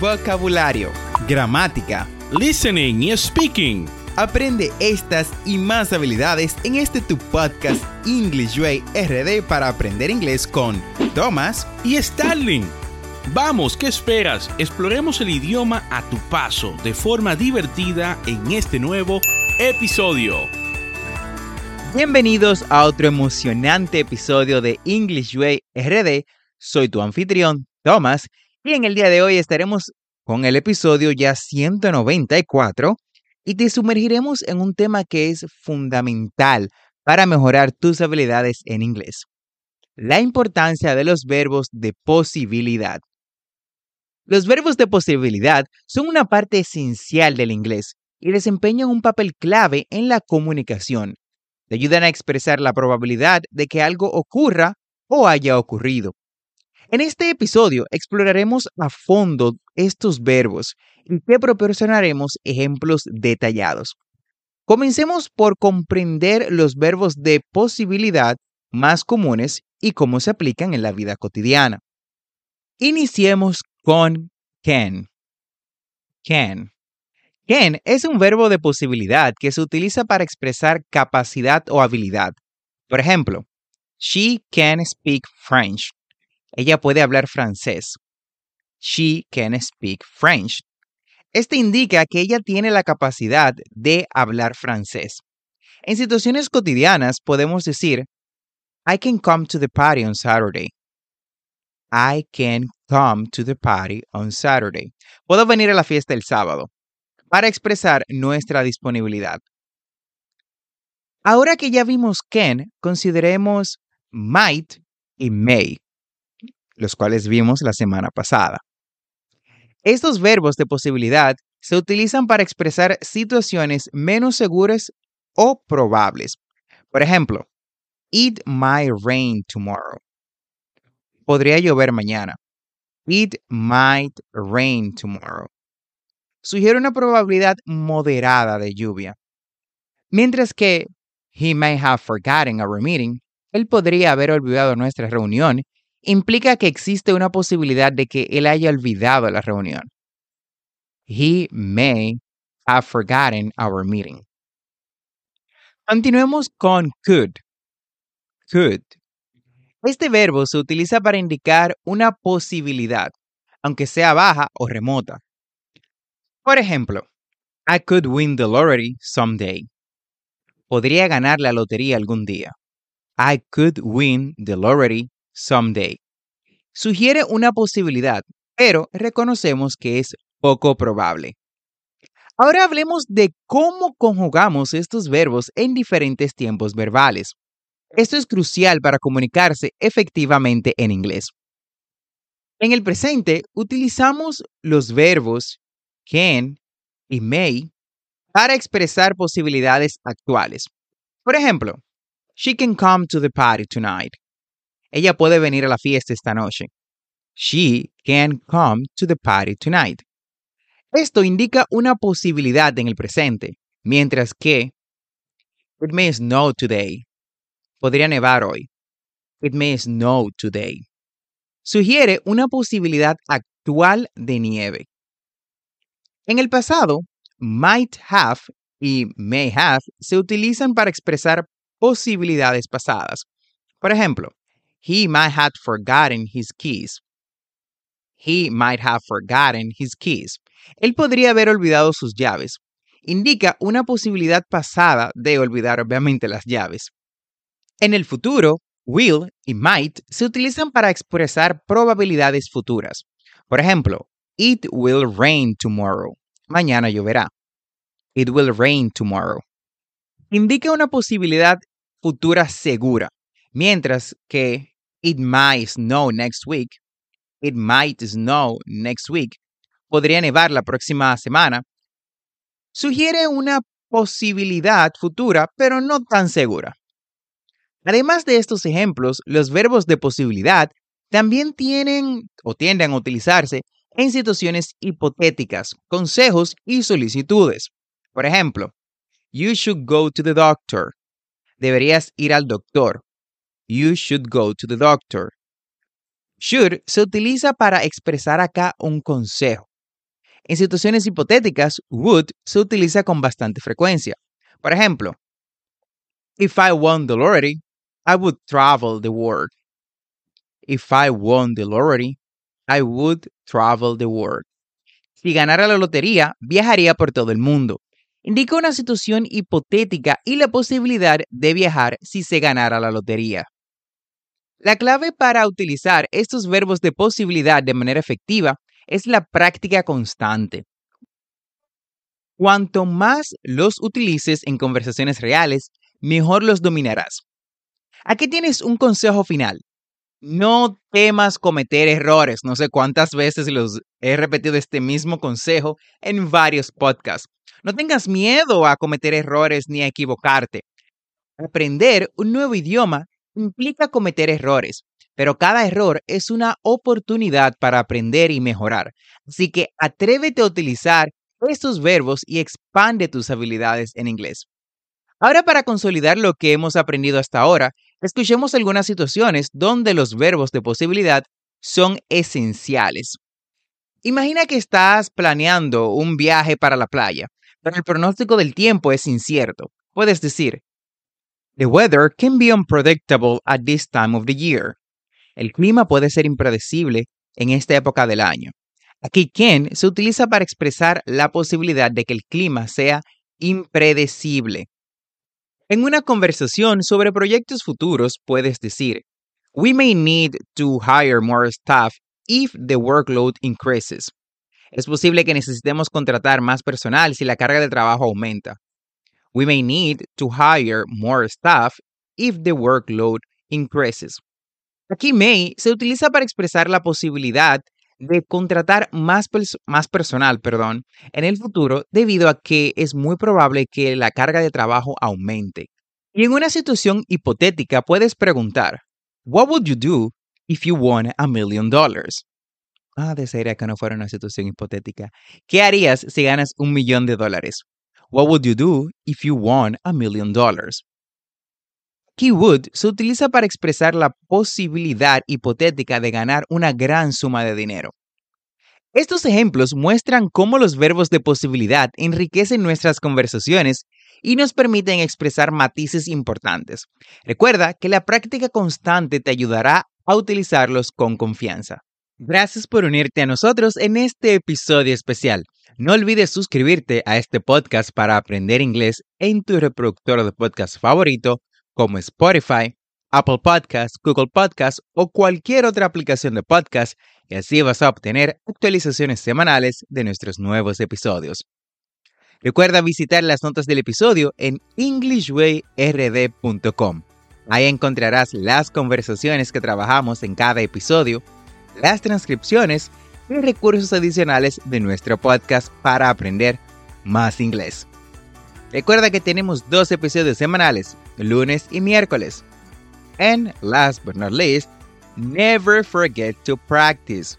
vocabulario, gramática, listening y speaking. Aprende estas y más habilidades en este tu podcast English Way RD para aprender inglés con Thomas y Starling. Vamos, ¿qué esperas? Exploremos el idioma a tu paso de forma divertida en este nuevo episodio. Bienvenidos a otro emocionante episodio de English Way RD. Soy tu anfitrión, Thomas, y en el día de hoy estaremos con el episodio ya 194 y te sumergiremos en un tema que es fundamental para mejorar tus habilidades en inglés. La importancia de los verbos de posibilidad. Los verbos de posibilidad son una parte esencial del inglés y desempeñan un papel clave en la comunicación. Te ayudan a expresar la probabilidad de que algo ocurra o haya ocurrido. En este episodio exploraremos a fondo estos verbos y te proporcionaremos ejemplos detallados. Comencemos por comprender los verbos de posibilidad más comunes y cómo se aplican en la vida cotidiana. Iniciemos con can. Can. Can es un verbo de posibilidad que se utiliza para expresar capacidad o habilidad. Por ejemplo, she can speak French. Ella puede hablar francés. She can speak French. Este indica que ella tiene la capacidad de hablar francés. En situaciones cotidianas podemos decir, I can come to the party on Saturday. I can come to the party on Saturday. Puedo venir a la fiesta el sábado para expresar nuestra disponibilidad. Ahora que ya vimos can, consideremos might y may, los cuales vimos la semana pasada. Estos verbos de posibilidad se utilizan para expresar situaciones menos seguras o probables. Por ejemplo, it might rain tomorrow. Podría llover mañana. It might rain tomorrow. Sugiere una probabilidad moderada de lluvia. Mientras que he may have forgotten our meeting, él podría haber olvidado nuestra reunión implica que existe una posibilidad de que él haya olvidado la reunión. He may have forgotten our meeting. Continuemos con could. Could. Este verbo se utiliza para indicar una posibilidad, aunque sea baja o remota. Por ejemplo, I could win the lottery someday. Podría ganar la lotería algún día. I could win the lottery someday. Sugiere una posibilidad, pero reconocemos que es poco probable. Ahora hablemos de cómo conjugamos estos verbos en diferentes tiempos verbales. Esto es crucial para comunicarse efectivamente en inglés. En el presente utilizamos los verbos can y may para expresar posibilidades actuales. Por ejemplo, she can come to the party tonight. Ella puede venir a la fiesta esta noche. She can come to the party tonight. Esto indica una posibilidad en el presente, mientras que it may snow today. Podría nevar hoy. It may snow today. Sugiere una posibilidad actual de nieve. En el pasado, might have y may have se utilizan para expresar posibilidades pasadas. Por ejemplo, He might have forgotten his keys. He might have forgotten his keys. Él podría haber olvidado sus llaves. Indica una posibilidad pasada de olvidar obviamente las llaves. En el futuro, will y might se utilizan para expresar probabilidades futuras. Por ejemplo, it will rain tomorrow. Mañana lloverá. It will rain tomorrow. Indica una posibilidad futura segura, mientras que It might snow next week. It might snow next week. Podría nevar la próxima semana. Sugiere una posibilidad futura, pero no tan segura. Además de estos ejemplos, los verbos de posibilidad también tienen o tienden a utilizarse en situaciones hipotéticas, consejos y solicitudes. Por ejemplo, you should go to the doctor. Deberías ir al doctor. You should go to the doctor. Should se utiliza para expresar acá un consejo. En situaciones hipotéticas, would se utiliza con bastante frecuencia. Por ejemplo, If I won the lottery, I would travel the world. If I won the lottery, I would travel the world. Si ganara la lotería, viajaría por todo el mundo. Indica una situación hipotética y la posibilidad de viajar si se ganara la lotería. La clave para utilizar estos verbos de posibilidad de manera efectiva es la práctica constante. Cuanto más los utilices en conversaciones reales, mejor los dominarás. Aquí tienes un consejo final. No temas cometer errores. No sé cuántas veces los he repetido este mismo consejo en varios podcasts. No tengas miedo a cometer errores ni a equivocarte. Aprender un nuevo idioma implica cometer errores, pero cada error es una oportunidad para aprender y mejorar. Así que atrévete a utilizar estos verbos y expande tus habilidades en inglés. Ahora para consolidar lo que hemos aprendido hasta ahora, escuchemos algunas situaciones donde los verbos de posibilidad son esenciales. Imagina que estás planeando un viaje para la playa, pero el pronóstico del tiempo es incierto. Puedes decir, The weather can be unpredictable at this time of the year. El clima puede ser impredecible en esta época del año. Aquí can se utiliza para expresar la posibilidad de que el clima sea impredecible. En una conversación sobre proyectos futuros puedes decir, We may need to hire more staff if the workload increases. Es posible que necesitemos contratar más personal si la carga de trabajo aumenta. We may need to hire more staff if the workload increases. Aquí may se utiliza para expresar la posibilidad de contratar más, más personal perdón, en el futuro debido a que es muy probable que la carga de trabajo aumente. Y en una situación hipotética puedes preguntar, What would you do if you won a million dollars? Ah, desearía que no fuera una situación hipotética. ¿Qué harías si ganas un millón de dólares? What would you do if you won a million dollars? Key would se utiliza para expresar la posibilidad hipotética de ganar una gran suma de dinero. Estos ejemplos muestran cómo los verbos de posibilidad enriquecen nuestras conversaciones y nos permiten expresar matices importantes. Recuerda que la práctica constante te ayudará a utilizarlos con confianza. Gracias por unirte a nosotros en este episodio especial. No olvides suscribirte a este podcast para aprender inglés en tu reproductor de podcast favorito como Spotify, Apple Podcasts, Google Podcasts o cualquier otra aplicación de podcast y así vas a obtener actualizaciones semanales de nuestros nuevos episodios. Recuerda visitar las notas del episodio en englishwayrd.com. Ahí encontrarás las conversaciones que trabajamos en cada episodio, las transcripciones y recursos adicionales de nuestro podcast para aprender más inglés. Recuerda que tenemos dos episodios semanales, lunes y miércoles. And last but not least, never forget to practice.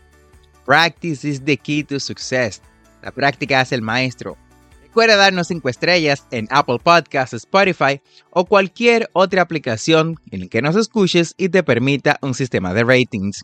Practice is the key to success. La práctica hace el maestro. Recuerda darnos 5 estrellas en Apple Podcasts, Spotify o cualquier otra aplicación en la que nos escuches y te permita un sistema de ratings.